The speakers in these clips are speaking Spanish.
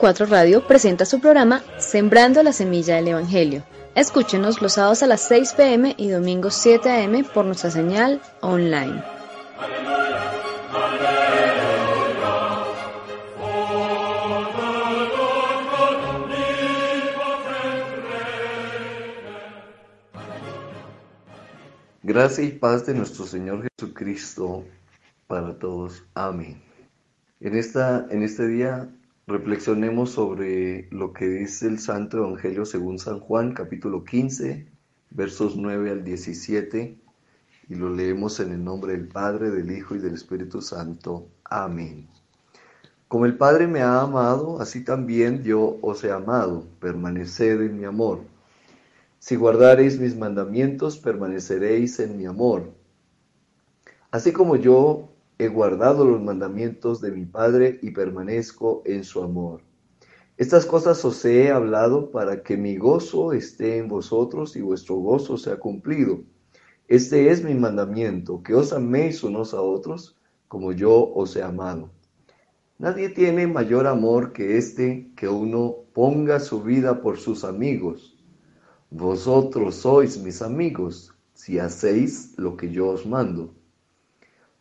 4 Radio presenta su programa Sembrando la Semilla del Evangelio. Escúchenos los sábados a las 6 pm y domingos 7 am por nuestra señal online. Gracia y paz de nuestro Señor Jesucristo para todos. Amén. En, esta, en este día reflexionemos sobre lo que dice el Santo Evangelio según San Juan, capítulo 15, versos 9 al 17, y lo leemos en el nombre del Padre, del Hijo y del Espíritu Santo. Amén. Como el Padre me ha amado, así también yo os he amado, permaneced en mi amor. Si guardareis mis mandamientos, permaneceréis en mi amor. Así como yo he guardado los mandamientos de mi Padre y permanezco en su amor. Estas cosas os he hablado para que mi gozo esté en vosotros y vuestro gozo sea cumplido. Este es mi mandamiento, que os améis unos a otros como yo os he amado. Nadie tiene mayor amor que este, que uno ponga su vida por sus amigos. Vosotros sois mis amigos, si hacéis lo que yo os mando.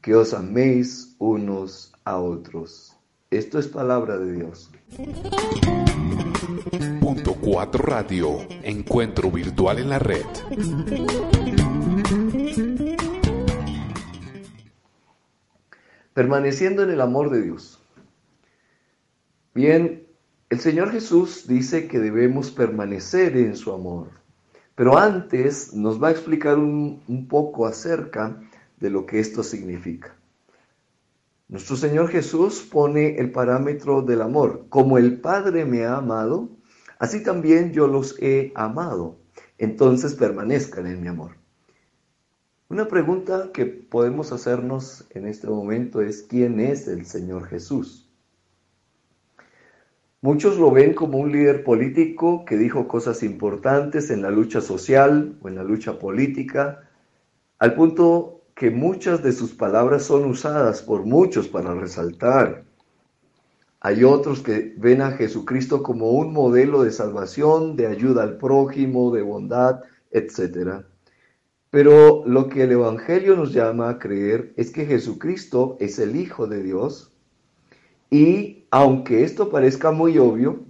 que os améis unos a otros. Esto es palabra de Dios. Punto 4 Radio, encuentro virtual en la red. Permaneciendo en el amor de Dios. Bien, el Señor Jesús dice que debemos permanecer en su amor, pero antes nos va a explicar un, un poco acerca de lo que esto significa. Nuestro Señor Jesús pone el parámetro del amor. Como el Padre me ha amado, así también yo los he amado. Entonces permanezcan en mi amor. Una pregunta que podemos hacernos en este momento es, ¿quién es el Señor Jesús? Muchos lo ven como un líder político que dijo cosas importantes en la lucha social o en la lucha política, al punto que muchas de sus palabras son usadas por muchos para resaltar. Hay otros que ven a Jesucristo como un modelo de salvación, de ayuda al prójimo, de bondad, etc. Pero lo que el Evangelio nos llama a creer es que Jesucristo es el Hijo de Dios y aunque esto parezca muy obvio,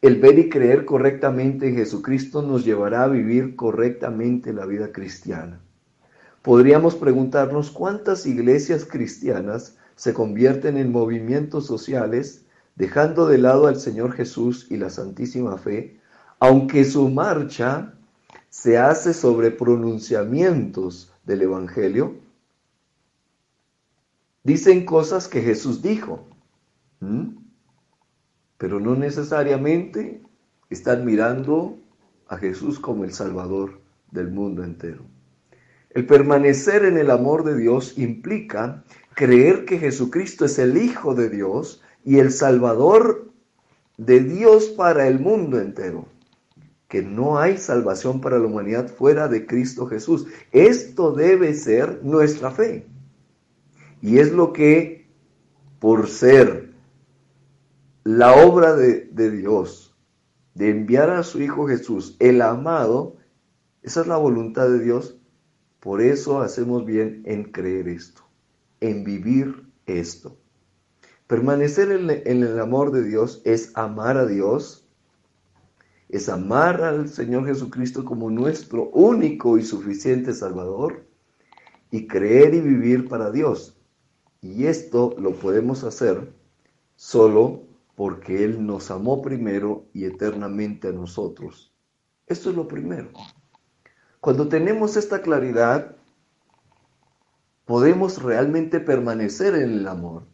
el ver y creer correctamente en Jesucristo nos llevará a vivir correctamente la vida cristiana podríamos preguntarnos cuántas iglesias cristianas se convierten en movimientos sociales dejando de lado al Señor Jesús y la Santísima Fe, aunque su marcha se hace sobre pronunciamientos del Evangelio, dicen cosas que Jesús dijo, pero no necesariamente están mirando a Jesús como el Salvador del mundo entero. El permanecer en el amor de Dios implica creer que Jesucristo es el Hijo de Dios y el Salvador de Dios para el mundo entero. Que no hay salvación para la humanidad fuera de Cristo Jesús. Esto debe ser nuestra fe. Y es lo que, por ser la obra de, Dios, de enviar a su Hijo Jesús, el amado, esa es la voluntad de Dios por eso hacemos bien en creer esto, en vivir esto. Permanecer en, el amor de Dios es amar a Dios, es amar al Señor Jesucristo como nuestro único y suficiente Salvador y creer y vivir para Dios. Y esto lo podemos hacer solo porque Él nos amó primero y eternamente a nosotros. Esto es lo primero. Cuando tenemos esta claridad, podemos realmente permanecer en el amor.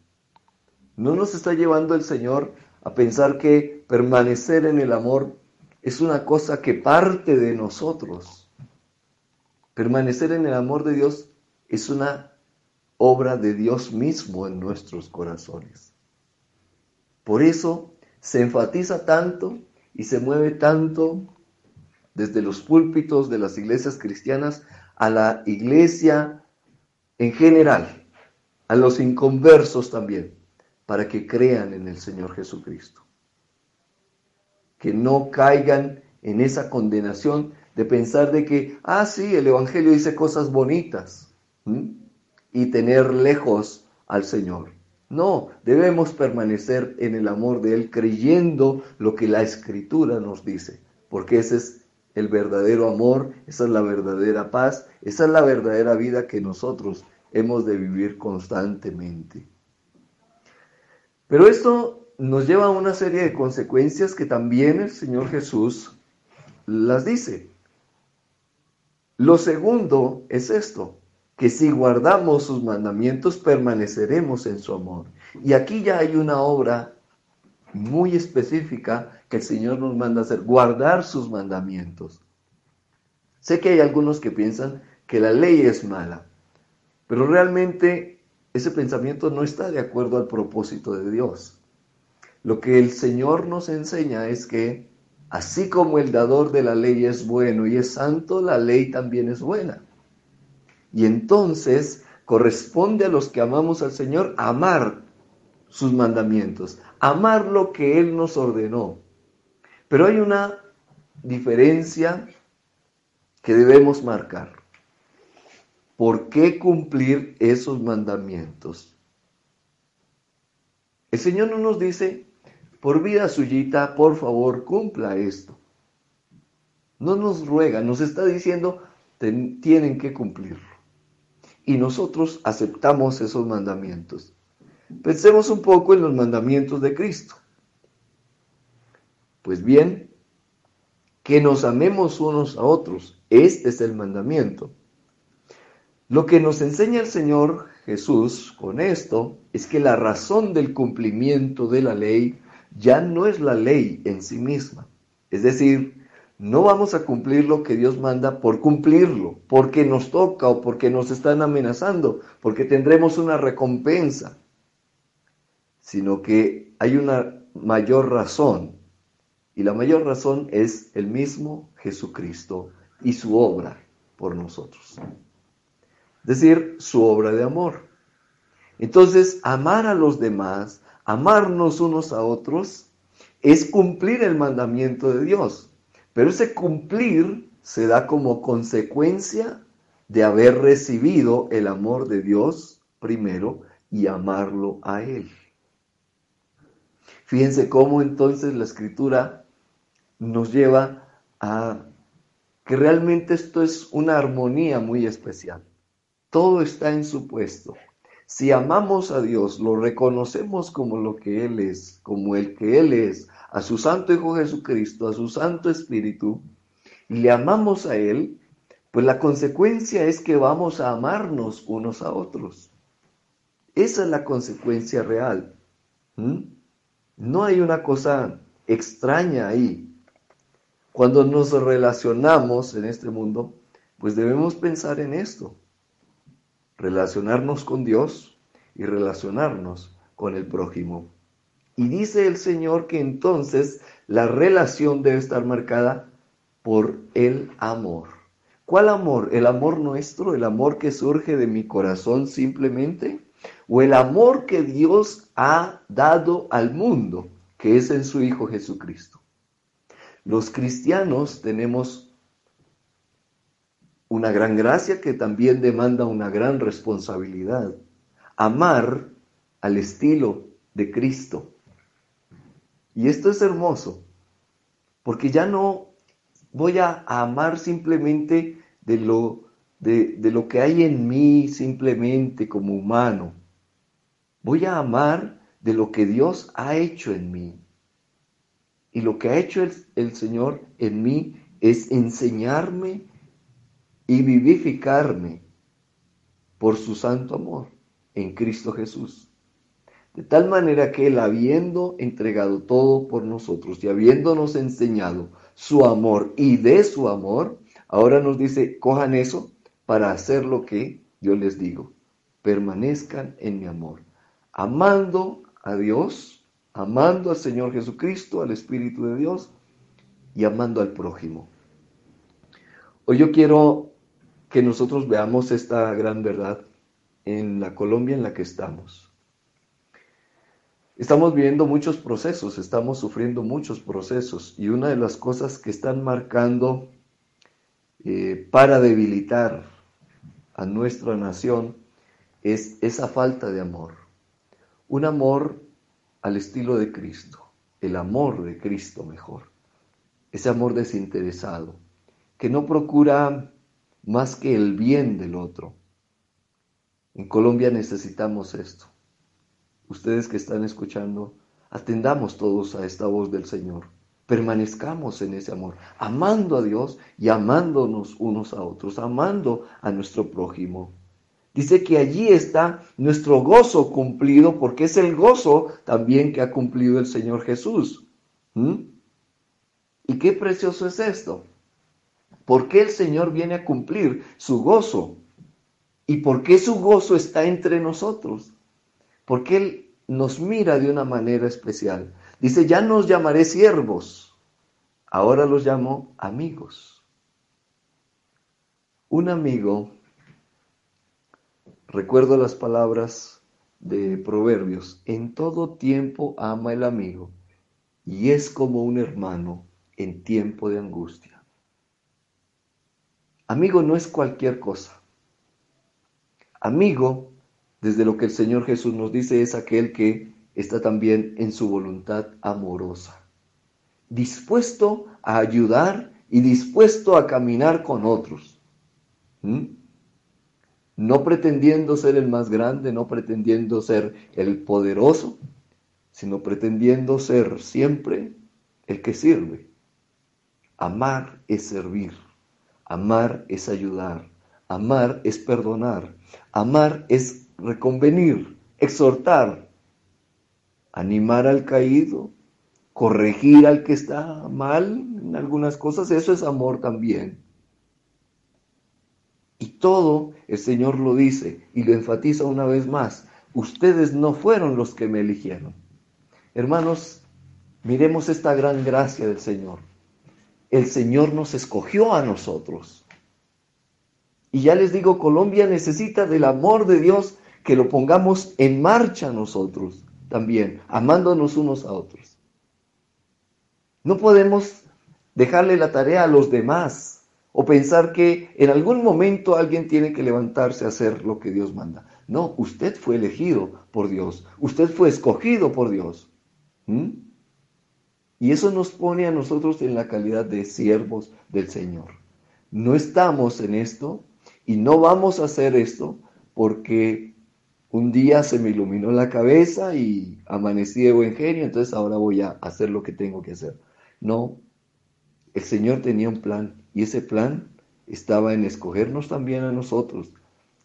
No nos está llevando el Señor a pensar que permanecer en el amor es una cosa que parte de nosotros. Permanecer en el amor de Dios es una obra de Dios mismo en nuestros corazones. Por eso se enfatiza tanto y se mueve tanto desde los púlpitos de las iglesias cristianas a la iglesia en general, a los inconversos también, para que crean en el Señor Jesucristo. Que no caigan en esa condenación de pensar de que, ah, sí, el Evangelio dice cosas bonitas y tener lejos al Señor. No, debemos permanecer en el amor de Él creyendo lo que la Escritura nos dice, porque ese es el verdadero amor, esa es la verdadera paz, esa es la verdadera vida que nosotros hemos de vivir constantemente. Pero esto nos lleva a una serie de consecuencias que también el Señor Jesús las dice. Lo segundo es esto, que si guardamos sus mandamientos permaneceremos en su amor. Y aquí ya hay una obra muy específica que el Señor nos manda hacer, guardar sus mandamientos. Sé que hay algunos que piensan que la ley es mala, pero realmente ese pensamiento no está de acuerdo al propósito de Dios. Lo que el Señor nos enseña es que así como el dador de la ley es bueno y es santo, la ley también es buena. Y entonces corresponde a los que amamos al Señor amar sus mandamientos, amar lo que Él nos ordenó. Pero hay una diferencia que debemos marcar. ¿Por qué cumplir esos mandamientos? El Señor no nos dice, por vida suyita, por favor, cumpla esto. No nos ruega, nos está diciendo, tienen que cumplirlo. Y nosotros aceptamos esos mandamientos. Pensemos un poco en los mandamientos de Cristo. Pues bien, que nos amemos unos a otros. Este es el mandamiento. Lo que nos enseña el Señor Jesús con esto es que la razón del cumplimiento de la ley ya no es la ley en sí misma. Es decir, no vamos a cumplir lo que Dios manda por cumplirlo, porque nos toca o porque nos están amenazando, porque tendremos una recompensa sino que hay una mayor razón. Y la mayor razón es el mismo Jesucristo y su obra por nosotros. Es decir, su obra de amor. Entonces, amar a los demás, amarnos unos a otros, es cumplir el mandamiento de Dios. Pero ese cumplir se da como consecuencia de haber recibido el amor de Dios primero y amarlo a Él. Fíjense cómo entonces la escritura nos lleva a que realmente esto es una armonía muy especial. Todo está en su puesto. Si amamos a Dios, lo reconocemos como lo que Él es, como el que Él es, a su Santo Hijo Jesucristo, a su Santo Espíritu, y le amamos a Él, pues la consecuencia es que vamos a amarnos unos a otros. Esa es la consecuencia real. No hay una cosa extraña ahí. Cuando nos relacionamos en este mundo, pues debemos pensar en esto. Relacionarnos con Dios y relacionarnos con el prójimo. Y dice el Señor que entonces la relación debe estar marcada por el amor. ¿Cuál amor? ¿El amor nuestro? ¿El amor que surge de mi corazón simplemente? o el amor que Dios ha dado al mundo, que es en su Hijo Jesucristo. Los cristianos tenemos una gran gracia que también demanda una gran responsabilidad. Amar al estilo de Cristo. Y esto es hermoso, porque ya no voy a amar simplemente de lo, de, lo que hay en mí, simplemente como humano, Voy a amar de lo que Dios ha hecho en mí. Y lo que ha hecho el, Señor en mí es enseñarme y vivificarme por su santo amor en Cristo Jesús. De tal manera que Él, habiendo entregado todo por nosotros y habiéndonos enseñado su amor y de su amor, ahora nos dice, cojan eso para hacer lo que yo les digo. Permanezcan en mi amor. Amando a Dios, amando al Señor Jesucristo, al Espíritu de Dios y amando al prójimo. Hoy yo quiero que nosotros veamos esta gran verdad en la Colombia en la que estamos. Estamos viviendo muchos procesos, estamos sufriendo muchos procesos y una de las cosas que están marcando eh, para debilitar a nuestra nación es esa falta de amor. Un amor al estilo de Cristo, el amor de Cristo mejor, ese amor desinteresado, que no procura más que el bien del otro. En Colombia necesitamos esto. Ustedes que están escuchando, atendamos todos a esta voz del Señor. Permanezcamos en ese amor, amando a Dios y amándonos unos a otros, amando a nuestro prójimo. Dice que allí está nuestro gozo cumplido, porque es el gozo también que ha cumplido el Señor Jesús. ¿Mm? ¿Y qué precioso es esto? ¿Por qué el Señor viene a cumplir su gozo? ¿Y por qué su gozo está entre nosotros? Porque Él nos mira de una manera especial. Dice, ya no os llamaré siervos, ahora los llamo amigos. Un amigo, recuerdo las palabras de Proverbios, en todo tiempo ama el amigo y es como un hermano en tiempo de angustia. Amigo no es cualquier cosa. Amigo, desde lo que el Señor Jesús nos dice, es aquel que está también en su voluntad amorosa, dispuesto a ayudar y dispuesto a caminar con otros. ¿Mm? No pretendiendo ser el más grande, no pretendiendo ser el poderoso, sino pretendiendo ser siempre el que sirve. Amar es servir. Amar es ayudar, amar es perdonar, amar es reconvenir, exhortar, animar al caído, corregir al que está mal en algunas cosas, eso es amor también. Todo el Señor lo dice y lo enfatiza una vez más. Ustedes no fueron los que me eligieron. Hermanos, miremos esta gran gracia del Señor el Señor nos escogió a nosotros. Y ya les digo, Colombia necesita del amor de Dios que lo pongamos en marcha nosotros también, amándonos unos a otros. No podemos dejarle la tarea a los demás o pensar que en algún momento alguien tiene que levantarse a hacer lo que Dios manda. No, usted fue elegido por Dios, usted fue escogido por Dios. ¿Mm? Y eso nos pone a nosotros en la calidad de siervos del Señor. No estamos en esto y no vamos a hacer esto porque un día se me iluminó la cabeza y amanecí de buen genio, entonces ahora voy a hacer lo que tengo que hacer. No, el Señor tenía un plan y ese plan estaba en escogernos también a nosotros,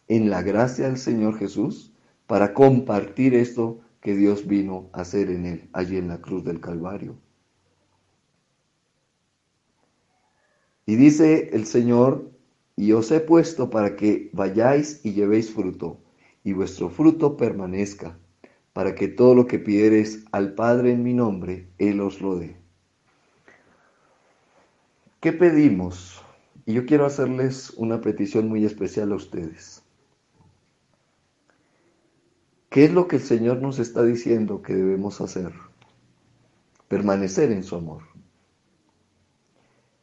en la gracia del Señor Jesús, para compartir esto que Dios vino a hacer en él, allí en la cruz del Calvario. Y dice el Señor, y os he puesto para que vayáis y llevéis fruto, y vuestro fruto permanezca, para que todo lo que pidiereis al Padre en mi nombre, Él os lo dé. ¿Qué pedimos? Y yo quiero hacerles una petición muy especial a ustedes. ¿Qué es lo que el Señor nos está diciendo que debemos hacer? Permanecer en su amor.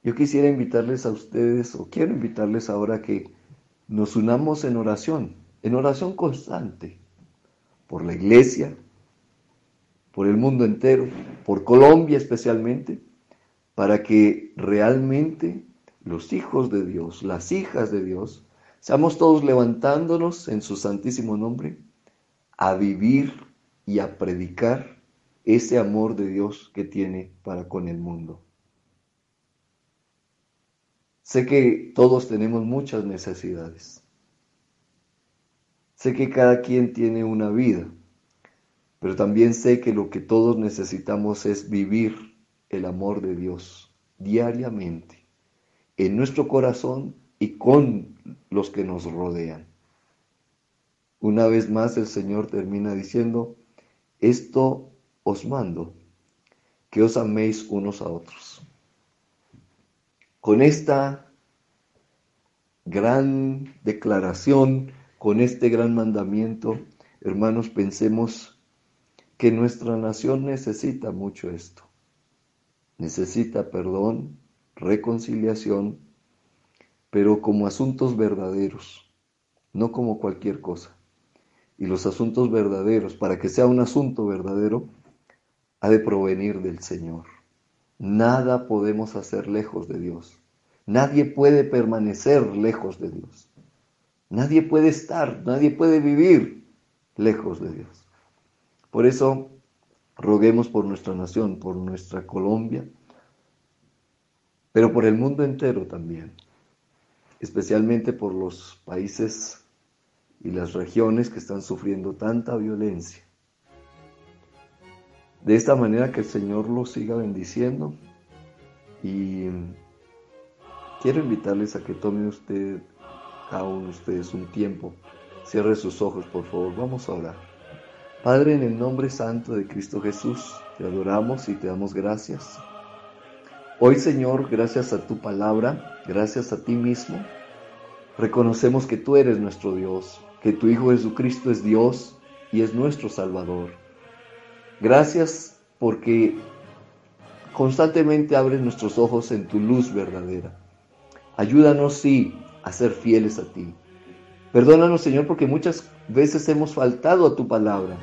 Yo quisiera invitarles a ustedes, o quiero invitarles ahora que nos unamos en oración, en oración constante, por la iglesia, por el mundo entero, por Colombia especialmente, para que realmente los hijos de Dios, las hijas de Dios, seamos todos levantándonos en su santísimo nombre a vivir y a predicar ese amor de Dios que tiene para con el mundo. Sé que todos tenemos muchas necesidades. Sé que cada quien tiene una vida, pero también sé que lo que todos necesitamos es vivir el amor de Dios diariamente en nuestro corazón y con los que nos rodean. Una vez más el Señor termina diciendo, esto os mando, que os améis unos a otros. Con esta gran declaración, con este gran mandamiento, hermanos, pensemos que nuestra nación necesita mucho esto. Necesita perdón, reconciliación, pero como asuntos verdaderos, no como cualquier cosa. Y los asuntos verdaderos, para que sea un asunto verdadero, ha de provenir del Señor. Nada podemos hacer lejos de Dios. Nadie puede permanecer lejos de Dios. Nadie puede estar, nadie puede vivir lejos de Dios. Por eso roguemos por nuestra nación, por nuestra Colombia, pero por el mundo entero también, especialmente por los países y las regiones que están sufriendo tanta violencia. De esta manera que el Señor los siga bendiciendo y quiero invitarles a que tome usted, cada ustedes, un tiempo. Cierre sus ojos, por favor. Vamos a orar. Padre, en el nombre santo de Cristo Jesús, te adoramos y te damos gracias. Hoy, Señor, gracias a tu palabra, gracias a ti mismo, reconocemos que tú eres nuestro Dios, que tu Hijo Jesucristo es Dios y es nuestro Salvador. Gracias porque constantemente abres nuestros ojos en tu luz verdadera. Ayúdanos, sí, a ser fieles a ti. Perdónanos, Señor, porque muchas veces hemos faltado a tu palabra.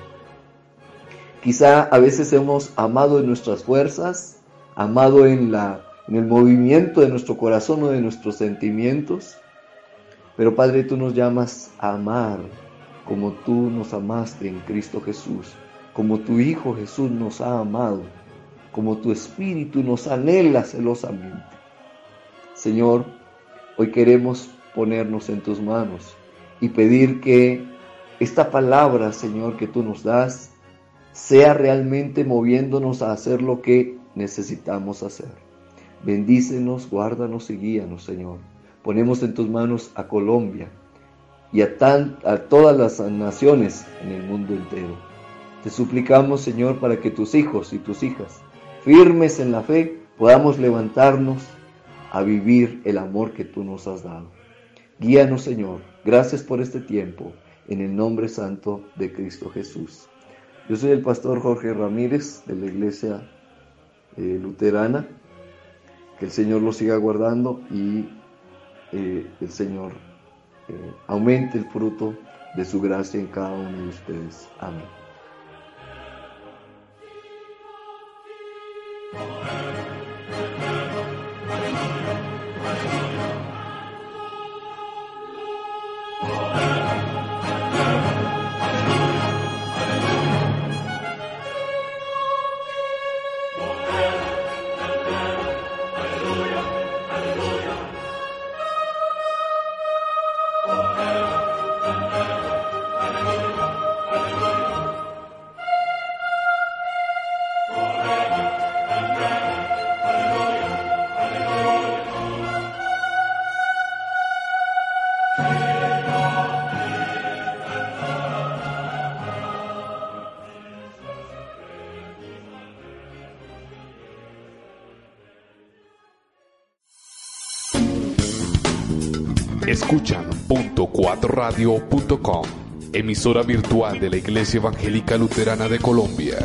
Quizá a veces hemos amado en nuestras fuerzas, amado en, la, en el movimiento de nuestro corazón o de nuestros sentimientos. Pero Padre, tú nos llamas a amar como tú nos amaste en Cristo Jesús, como tu Hijo Jesús nos ha amado, como tu Espíritu nos anhela celosamente. Señor, hoy queremos ponernos en tus manos y pedir que esta palabra, Señor, que tú nos das, sea realmente moviéndonos a hacer lo que necesitamos hacer. Bendícenos, guárdanos y guíanos, Señor. Ponemos en tus manos a Colombia y a, a todas las naciones en el mundo entero. Te suplicamos, Señor, para que tus hijos y tus hijas, firmes en la fe, podamos levantarnos a vivir el amor que tú nos has dado. Guíanos, Señor. Gracias por este tiempo. En el nombre santo de Cristo Jesús. Yo soy el pastor Jorge Ramírez de la iglesia eh, luterana. Que el Señor lo siga guardando y eh, el Señor eh, aumente el fruto de su gracia en cada uno de ustedes. Amén. Escuchan punto 4 radio.com, emisora virtual de la Iglesia Evangélica Luterana de Colombia.